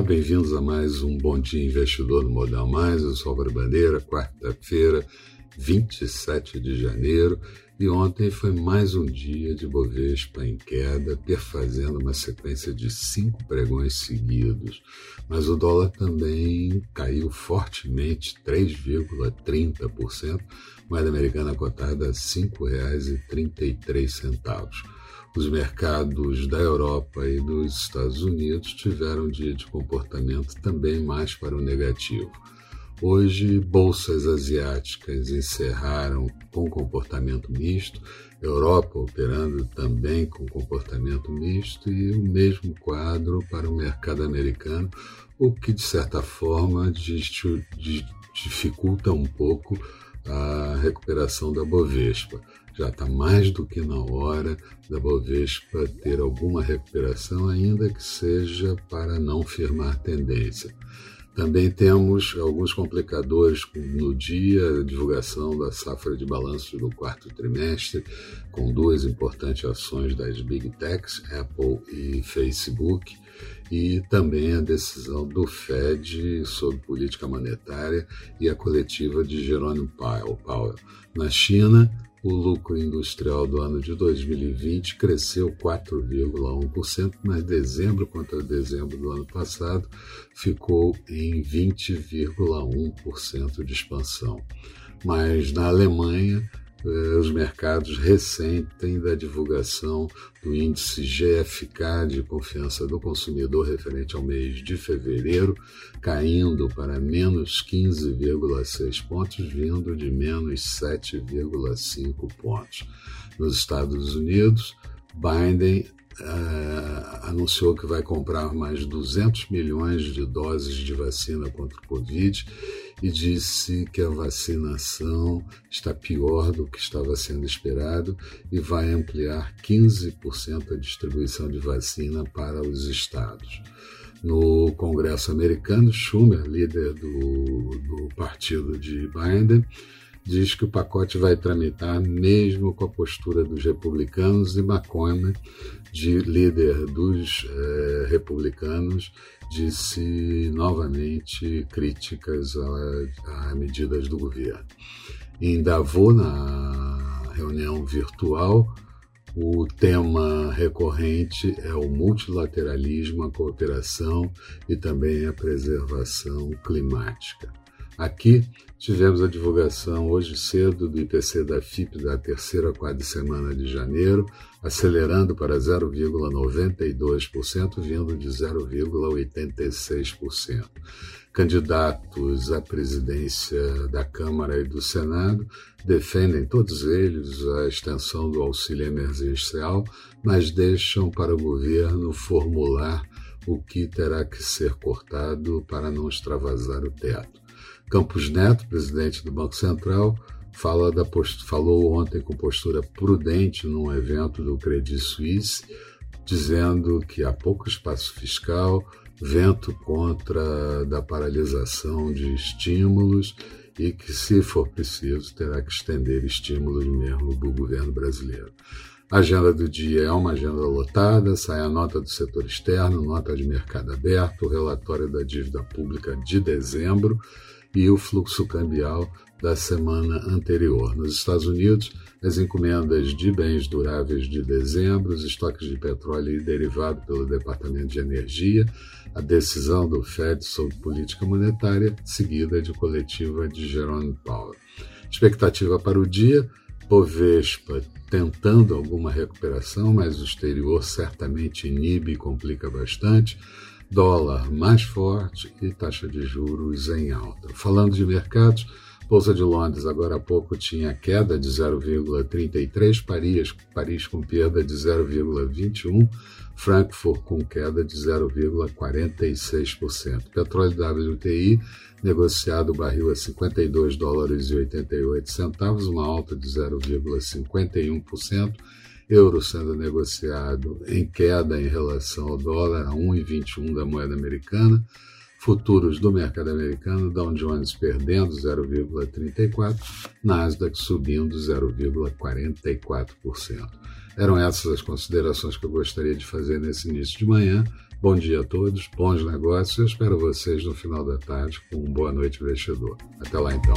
Olá, bem-vindos a mais um Bom Dia Investidor no Modal Mais. Eu sou Álvaro Bandeira, quarta-feira, 27 de janeiro. E ontem foi mais um dia de Bovespa em queda, perfazendo uma sequência de cinco pregões seguidos. Mas o dólar também caiu fortemente, 3,30%, moeda americana cotada a R$ 5,33 os mercados da Europa e dos Estados Unidos tiveram um dia de comportamento também mais para o negativo. Hoje, bolsas asiáticas encerraram com comportamento misto, Europa operando também com comportamento misto e o mesmo quadro para o mercado americano, o que de certa forma dificulta um pouco a recuperação da Bovespa já está mais do que na hora da Bovespa ter alguma recuperação, ainda que seja para não firmar tendência. Também temos alguns complicadores no dia, divulgação da safra de balanços do quarto trimestre, com duas importantes ações das Big Techs, Apple e Facebook, e também a decisão do Fed sobre política monetária e a coletiva de Jerome Powell. Na China, o lucro industrial do ano de 2020 cresceu 4,1%, mas dezembro contra dezembro do ano passado ficou em 20,1% de expansão. Mas na Alemanha, os mercados ressentem da divulgação do índice GFK de confiança do consumidor referente ao mês de fevereiro, caindo para menos 15,6 pontos, vindo de menos 7,5 pontos. Nos Estados Unidos, Biden uh, anunciou que vai comprar mais 200 milhões de doses de vacina contra o Covid e disse que a vacinação está pior do que estava sendo esperado e vai ampliar 15% a distribuição de vacina para os estados. No Congresso americano, Schumer, líder do, do partido de Biden, diz que o pacote vai tramitar mesmo com a postura dos republicanos e McConnell, de líder dos eh, republicanos, disse novamente críticas a, a medidas do governo. Em Davos, na reunião virtual, o tema recorrente é o multilateralismo, a cooperação e também a preservação climática. Aqui tivemos a divulgação hoje cedo do IPC da FIP da terceira semana de janeiro, acelerando para 0,92%, vindo de 0,86%. Candidatos à presidência da Câmara e do Senado defendem todos eles a extensão do auxílio emergencial, mas deixam para o governo formular o que terá que ser cortado para não extravasar o teto. Campos Neto, presidente do Banco Central, fala da post... falou ontem com postura prudente num evento do Credit Suisse, dizendo que há pouco espaço fiscal, vento contra da paralisação de estímulos e que, se for preciso, terá que estender estímulos mesmo do governo brasileiro. Agenda do dia é uma agenda lotada, sai a nota do setor externo, nota de mercado aberto, o relatório da dívida pública de dezembro, e o fluxo cambial da semana anterior. Nos Estados Unidos, as encomendas de bens duráveis de dezembro, os estoques de petróleo e derivado pelo Departamento de Energia, a decisão do Fed sobre política monetária, seguida de coletiva de Jerome Powell. Expectativa para o dia: Bovespa tentando alguma recuperação, mas o exterior certamente inibe e complica bastante dólar mais forte e taxa de juros em alta. Falando de mercados, Bolsa de Londres agora há pouco tinha queda de 0,33, Paris, Paris com perda de 0,21, Frankfurt com queda de 0,46%. Petróleo WTI negociado barril a 52 dólares e 88 centavos, uma alta de 0,51% euro sendo negociado em queda em relação ao dólar a 1,21 da moeda americana, futuros do mercado americano, Dow Jones perdendo 0,34, Nasdaq subindo 0,44%. Eram essas as considerações que eu gostaria de fazer nesse início de manhã. Bom dia a todos, bons negócios. Eu espero vocês no final da tarde com um boa noite investidor. Até lá então.